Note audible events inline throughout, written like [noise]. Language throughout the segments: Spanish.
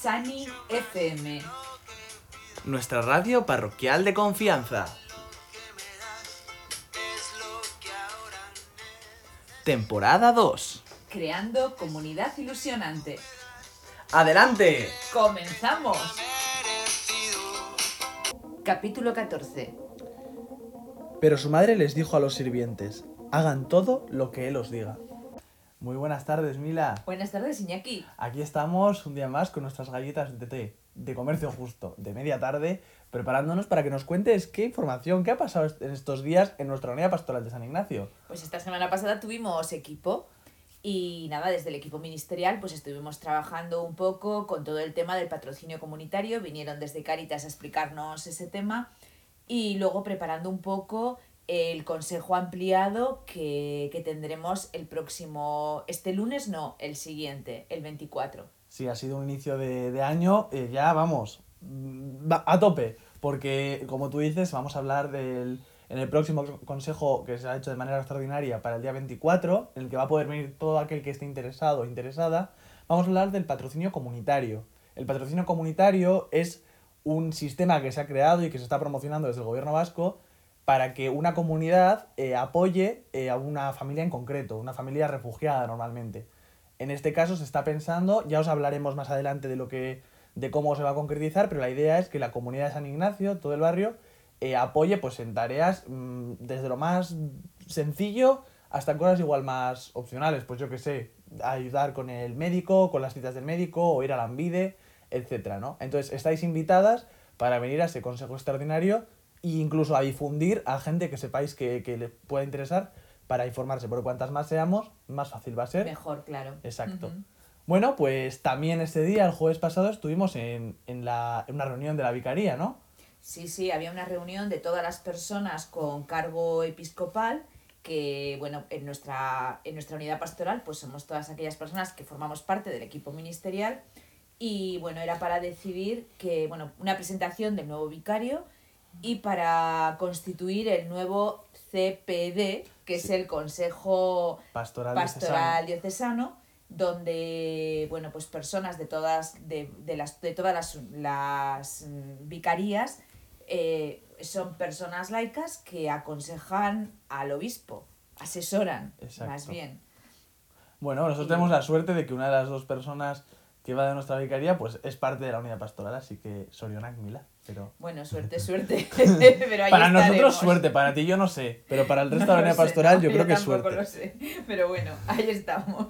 Sani FM. Nuestra radio parroquial de confianza. Temporada 2. Creando comunidad ilusionante. ¡Adelante! ¡Comenzamos! Capítulo 14. Pero su madre les dijo a los sirvientes, hagan todo lo que él os diga. Muy buenas tardes, Mila. Buenas tardes, Iñaki. Aquí estamos un día más con nuestras galletas de té, de comercio justo, de media tarde, preparándonos para que nos cuentes qué información, qué ha pasado en estos días en nuestra unidad pastoral de San Ignacio. Pues esta semana pasada tuvimos equipo y nada, desde el equipo ministerial pues estuvimos trabajando un poco con todo el tema del patrocinio comunitario, vinieron desde Cáritas a explicarnos ese tema y luego preparando un poco el consejo ampliado que, que tendremos el próximo, este lunes no, el siguiente, el 24. Sí, ha sido un inicio de, de año, eh, ya vamos, va- a tope, porque como tú dices, vamos a hablar del, en el próximo consejo que se ha hecho de manera extraordinaria para el día 24, en el que va a poder venir todo aquel que esté interesado o interesada, vamos a hablar del patrocinio comunitario. El patrocinio comunitario es un sistema que se ha creado y que se está promocionando desde el gobierno vasco para que una comunidad eh, apoye eh, a una familia en concreto, una familia refugiada normalmente. En este caso se está pensando, ya os hablaremos más adelante de lo que de cómo se va a concretizar, pero la idea es que la comunidad de San Ignacio, todo el barrio, eh, apoye pues en tareas mm, desde lo más sencillo hasta cosas igual más opcionales, pues yo que sé, ayudar con el médico, con las citas del médico, o ir a la Ambide, etcétera, ¿no? Entonces estáis invitadas para venir a ese consejo extraordinario e incluso a difundir a gente que sepáis que, que le pueda interesar para informarse, porque cuantas más seamos, más fácil va a ser. Mejor, claro. Exacto. Bueno, pues también este día, el jueves pasado, estuvimos en, en, la, en una reunión de la vicaría, ¿no? Sí, sí, había una reunión de todas las personas con cargo episcopal que, bueno, en nuestra, en nuestra unidad pastoral, pues somos todas aquellas personas que formamos parte del equipo ministerial y, bueno, era para decidir que, bueno, una presentación del nuevo vicario y para constituir el nuevo CPD, que es el Consejo Pastoral, pastoral diocesano. Donde bueno pues personas de todas de, de las de todas las, las mm, vicarías eh, son personas laicas que aconsejan al obispo asesoran Exacto. más bien. Bueno, nosotros Y- tenemos la suerte de que una de las dos personas que va de nuestra vicaría, pues es parte de la unidad pastoral, así que Sorionak Mila. Pero bueno suerte suerte [laughs] [laughs] pero ahí para nosotros suerte, para ti yo no sé, pero para el resto No de la unidad sé, pastoral no, yo creo que es suerte. lo sé pero bueno ahí estamos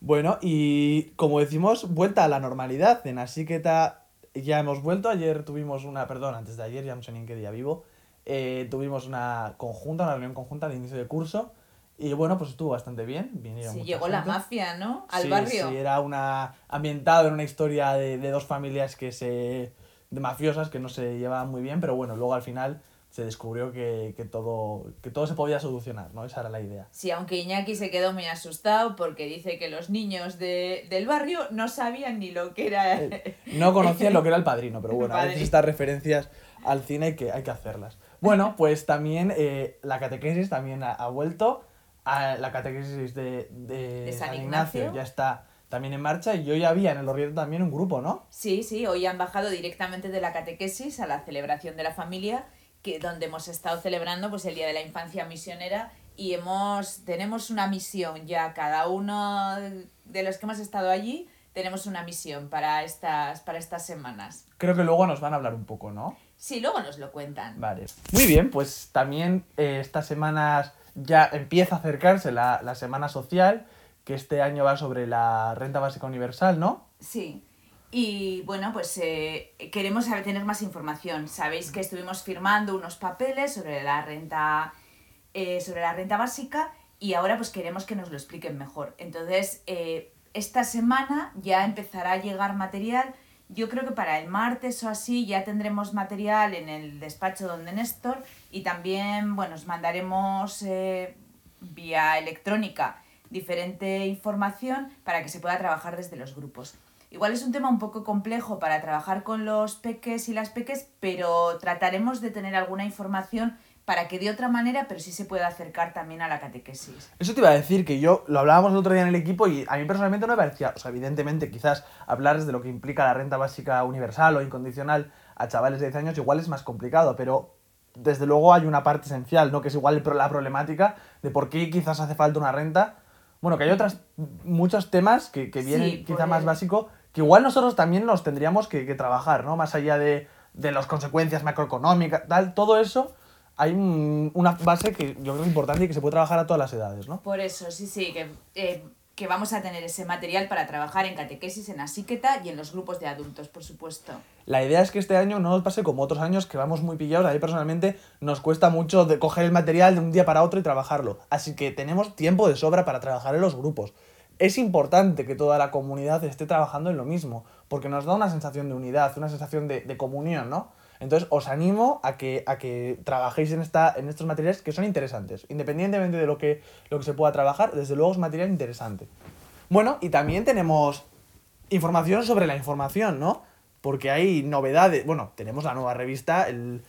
Bueno, y como decimos, vuelta a la normalidad. En Asiqueta ya hemos vuelto. Ayer tuvimos una, perdón, antes de ayer, ya no sé ni en qué día vivo. eh, tuvimos una conjunta, una reunión conjunta de inicio de curso. Y bueno, pues estuvo bastante bien. Vinieron sí llegó la gente. mafia no al Sí, barrio Sí, era una ambientado en una historia de, de dos familias que se. de mafiosas que no se llevaban muy bien, pero bueno, luego al final se descubrió que, que todo, que todo se podía solucionar, ¿no? Esa era la idea. Sí, aunque Iñaki se quedó muy asustado porque dice que los niños de, del barrio no sabían ni lo que era. No conocían lo que era el padrino, pero [laughs] bueno, a veces estas referencias al cine hay que, hay que hacerlas. Bueno, pues también eh, la catequesis también ha, ha vuelto. A la catequesis de, de, De San San Ignacio. Ignacio. ya está también en marcha y yo ya había en el Orrieto también un grupo, ¿no? Sí, sí, hoy han bajado directamente de la catequesis a la celebración de la familia, que donde hemos estado celebrando pues el Día de la Infancia Misionera y hemos tenemos una misión ya cada uno de los que hemos estado allí tenemos una misión para estas para estas semanas. Creo que luego nos van a hablar un poco, ¿no? Sí, luego nos lo cuentan. Vale. Muy bien, pues también eh, estas semanas ya empieza a acercarse la, la semana social, que este año va sobre la renta básica universal, ¿no? Sí. Y bueno, pues eh, queremos tener más información. Sabéis que estuvimos firmando unos papeles sobre la renta, eh, sobre la renta básica y ahora pues queremos que nos lo expliquen mejor. Entonces, eh, esta semana ya empezará a llegar material. Yo creo que para el martes o así ya tendremos material en el despacho donde Néstor y también, bueno, os mandaremos eh, vía electrónica diferente información para que se pueda trabajar desde los grupos. Igual es un tema un poco complejo para trabajar con los peques y las peques, pero trataremos de tener alguna información para que de otra manera, pero sí se pueda acercar también a la catequesis. Eso te iba a decir, que yo lo hablábamos el otro día en el equipo y a mí personalmente no me parecía, o sea, evidentemente quizás hablar de lo que implica la renta básica universal o incondicional a chavales de 10 años igual es más complicado, pero desde luego hay una parte esencial, ¿no? Que es igual la problemática de por qué quizás hace falta una renta. Bueno, que hay otros muchos temas que, que vienen quizá más básico, que igual nosotros también nos tendríamos que, que trabajar, ¿no? Más allá de, de las consecuencias macroeconómicas, tal, todo eso hay una base que yo creo importante y que se puede trabajar a todas las edades, ¿no? Por eso, sí, sí, que, eh, que vamos a tener ese material para trabajar en catequesis, en asíqueta y en los grupos de adultos, por supuesto. La idea es que este año no nos pase como otros años que vamos muy pillados. A mí personalmente nos cuesta mucho de coger el material de un día para otro y trabajarlo. Así que tenemos tiempo de sobra para trabajar en los grupos. Es importante que toda la comunidad esté trabajando en lo mismo, porque nos da una sensación de unidad, una sensación de, de comunión, ¿no? Entonces os animo a que, a que trabajéis en, esta, en estos materiales que son interesantes. Independientemente de lo que, lo que se pueda trabajar, desde luego es material interesante. Bueno, y también tenemos información sobre la información, ¿no? Porque hay novedades. Bueno, tenemos la nueva revista, el...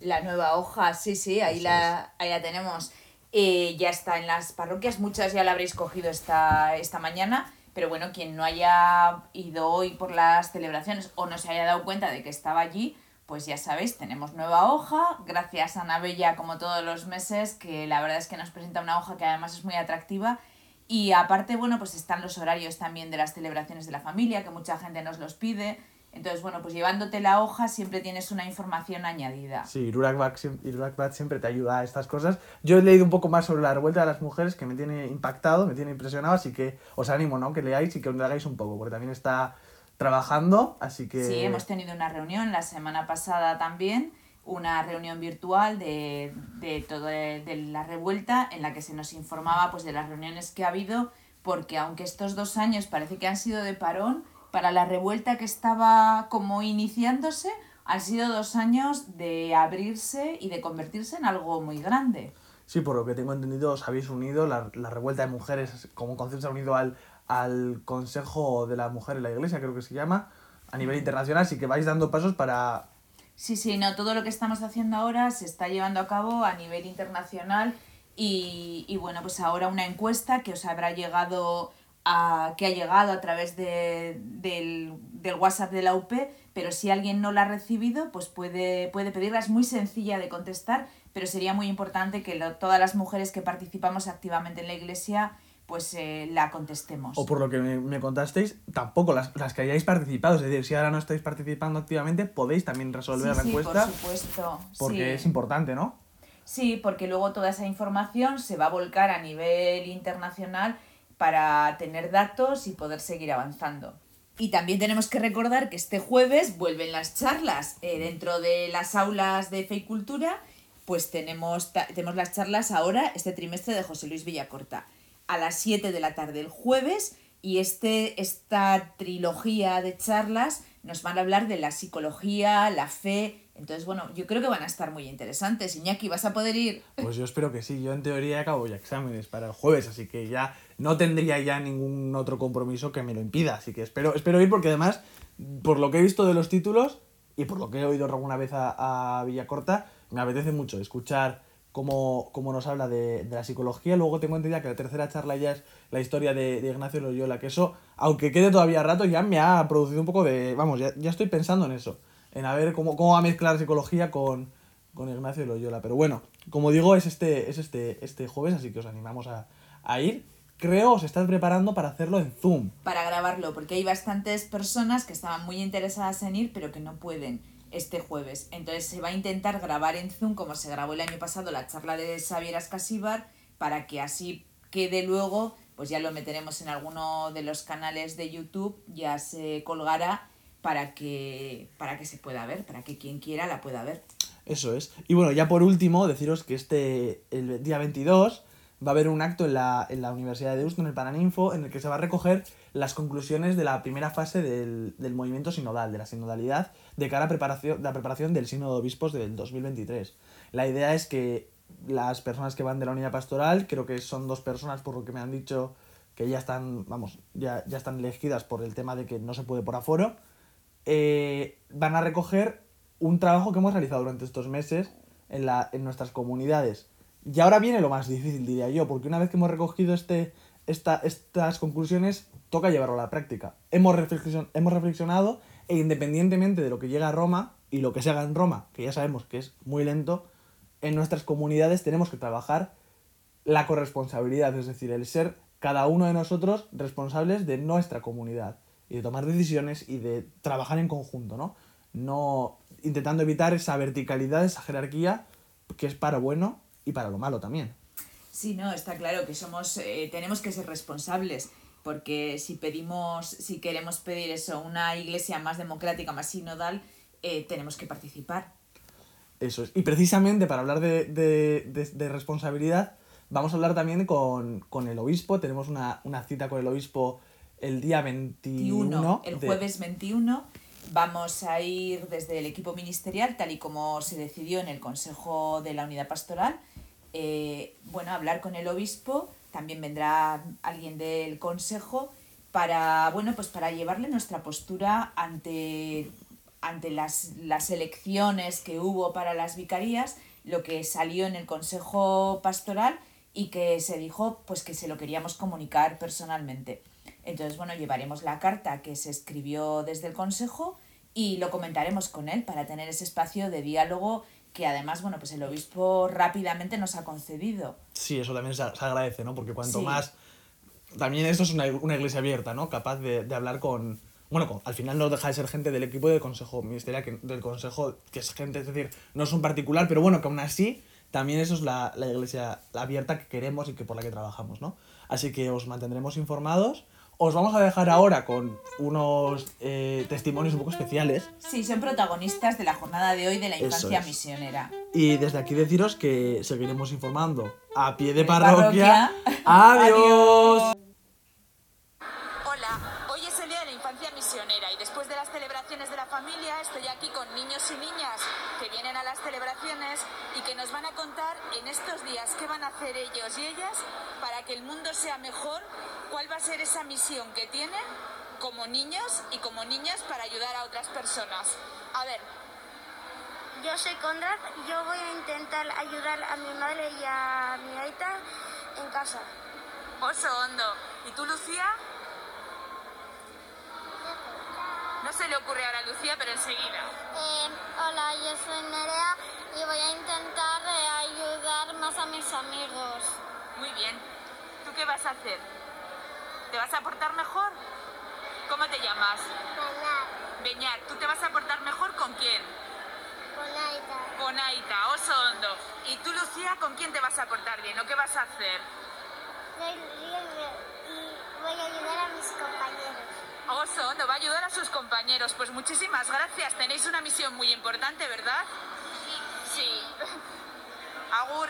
La nueva hoja, sí, sí, ahí, la, ahí la tenemos. Eh, ya está en las parroquias, muchas ya la habréis cogido esta, esta mañana, pero bueno, quien no haya ido hoy por las celebraciones o no se haya dado cuenta de que estaba allí, pues ya sabéis, tenemos nueva hoja, gracias a Ana Bella como todos los meses, que la verdad es que nos presenta una hoja que además es muy atractiva. Y aparte, bueno, pues están los horarios también de las celebraciones de la familia, que mucha gente nos los pide. Entonces, bueno, pues llevándote la hoja siempre tienes una información añadida. Sí, Irurakbat siempre te ayuda a estas cosas. Yo he leído un poco más sobre la revuelta de las mujeres, que me tiene impactado, me tiene impresionado, así que os animo, ¿no? Que leáis y que os hagáis un poco, porque también está trabajando, así que... Sí, hemos tenido una reunión la semana pasada también, una reunión virtual de, de todo de, la revuelta en la que se nos informaba pues de las reuniones que ha habido, porque aunque estos dos años parece que han sido de parón, para la revuelta que estaba como iniciándose, han sido dos años de abrirse y de convertirse en algo muy grande. Sí, por lo que tengo entendido, os habéis unido, la, la revuelta de mujeres como concepto se ha unido al, al Consejo de la Mujer en la Iglesia, creo que se llama, a nivel internacional, así que vais dando pasos para... Sí, sí, no, todo lo que estamos haciendo ahora se está llevando a cabo a nivel internacional y, y bueno, pues ahora una encuesta que os habrá llegado a, que ha llegado a través de, del, del, WhatsApp de la UP, pero si alguien no la ha recibido, pues puede, puede pedirla, es muy sencilla de contestar, pero sería muy importante que todas las mujeres que participamos activamente en la iglesia pues eh, la contestemos. O por lo que me, contasteis, tampoco las, las, que hayáis participado, es decir, si ahora no estáis participando activamente, podéis también resolver la encuesta. Por supuesto. Porque es importante, ¿no? Sí, porque luego toda esa información se va a volcar a nivel internacional para tener datos y poder seguir avanzando. Y también tenemos que recordar que este jueves vuelven las charlas eh, dentro de las aulas de Fe y Cultura, pues tenemos, tenemos las charlas ahora, este trimestre de José Luis Villacorta a las 7 de la tarde el jueves y este, esta trilogía de charlas nos van a hablar de la psicología, la fe. Entonces, bueno, yo creo que van a estar muy interesantes. Iñaki, ¿vas a poder ir? Pues yo espero que sí. Yo en teoría acabo ya exámenes para el jueves, así que ya no tendría ya ningún otro compromiso que me lo impida. Así que espero, espero ir porque además, por lo que he visto de los títulos y por lo que he oído alguna vez a, a Villacorta, me apetece mucho escuchar como, nos habla de, la psicología. Luego tengo entendido que la tercera charla ya es la historia de, de, Ignacio Loyola, que eso, aunque quede todavía rato, ya me ha producido un poco de... Vamos, ya, ya estoy pensando en eso, en a ver cómo, cómo va a mezclar psicología con, con Ignacio Loyola. Pero bueno, como digo, es este, es este, este jueves, así que os animamos a, a ir. Creo os estás preparando para hacerlo en Zoom. Para grabarlo, porque hay bastantes personas que estaban muy interesadas en ir, pero que no pueden este jueves. Entonces se va a intentar grabar en Zoom, como se grabó el año pasado la charla de Xavier Ascasíbar, para que así quede luego, pues ya lo meteremos en alguno de los canales de YouTube, ya se colgará para que, para que se pueda ver, para que quien quiera la pueda ver. Eso es. Y bueno, ya por último, deciros que este, el día 22, va a haber un acto en la, en la Universidad de Deusto, en el Paraninfo, en el que se va a recoger las conclusiones de la primera fase del, del movimiento sinodal, de la sinodalidad, de cara a preparación, la preparación del Sínodo de Obispos del 2023. La idea es que las personas que van de la unidad pastoral, creo que son dos personas por lo que me han dicho que ya están, vamos, ya, ya están elegidas por el tema de que no se puede por aforo, eh, van a recoger un trabajo que hemos realizado durante estos meses en, la, en nuestras comunidades. Y ahora viene lo más difícil, diría yo, porque una vez que hemos recogido este, esta, estas conclusiones, toca llevarlo a la práctica. Hemos, hemos reflexionado e independientemente de lo que llega a Roma y lo que se haga en Roma, que ya sabemos que es muy lento, en nuestras comunidades tenemos que trabajar la corresponsabilidad, es decir, el ser cada uno de nosotros responsables de nuestra comunidad y de tomar decisiones y de trabajar en conjunto, ¿no? No intentando evitar esa verticalidad, esa jerarquía que es para bueno y para lo malo también. Sí, no, está claro que somos, eh, tenemos que ser responsables, porque si pedimos, si queremos pedir eso, una iglesia más democrática, más sinodal, eh, tenemos que participar. Eso es. Y precisamente para hablar de, de, de, responsabilidad, vamos a hablar también con, con el obispo. Tenemos una, una, cita con el obispo el día 21. el jueves 21. Vamos a ir desde el equipo ministerial, tal y como se decidió en el Consejo de la Unidad Pastoral, eh, bueno, hablar con el obispo, también vendrá alguien del consejo para, bueno, pues para llevarle nuestra postura ante, ante las, las elecciones que hubo para las vicarías, lo que salió en el consejo pastoral y que se dijo pues que se lo queríamos comunicar personalmente. Entonces, bueno, llevaremos la carta que se escribió desde el consejo y lo comentaremos con él para tener ese espacio de diálogo que además, bueno, pues el obispo rápidamente nos ha concedido. Sí, eso también se, agradece, ¿no? Porque cuanto más... También esto es una, una, iglesia abierta, ¿no? Capaz de, de hablar con... Bueno, al final no deja de ser gente del equipo del consejo ministerial, que, del consejo, que es gente, es decir, no es un particular, pero bueno, que aún así también eso es la, la iglesia abierta que queremos y que por la que trabajamos, ¿no? Así que os mantendremos informados os vamos a dejar ahora con unos eh, testimonios un poco especiales. Sí, son protagonistas de la jornada de hoy de la infancia misionera. Y desde aquí deciros que seguiremos informando a pie de parroquia. [laughs] Adiós. Estoy aquí con niños y niñas que vienen a las celebraciones y que nos van a contar en estos días qué van a hacer ellos y ellas para que el mundo sea mejor, cuál va a ser esa misión que tienen como niños y como niñas para ayudar a otras personas. A ver. Yo soy Conrad y yo voy a intentar ayudar a mi madre y a mi aita en casa. Oso hondo. ¿Y tú, Lucía? No se le ocurre ahora a Lucía, pero enseguida. Eh, hola, yo soy Nerea y voy a intentar eh, ayudar más a mis amigos. Muy bien. ¿Tú qué vas a hacer? ¿Te vas a portar mejor? ¿Cómo te llamas? Beñat, ¿tú te vas a portar mejor con quién? Con Aita. Con Aita, oso hondo. ¿Y tú, Lucía, con quién te vas a portar bien o qué vas a hacer voy a ayudar a mis compañeros. Oso, no va a ayudar a sus compañeros. Pues muchísimas gracias. Tenéis una misión muy importante, ¿verdad? Sí. Sí. [laughs] Agur.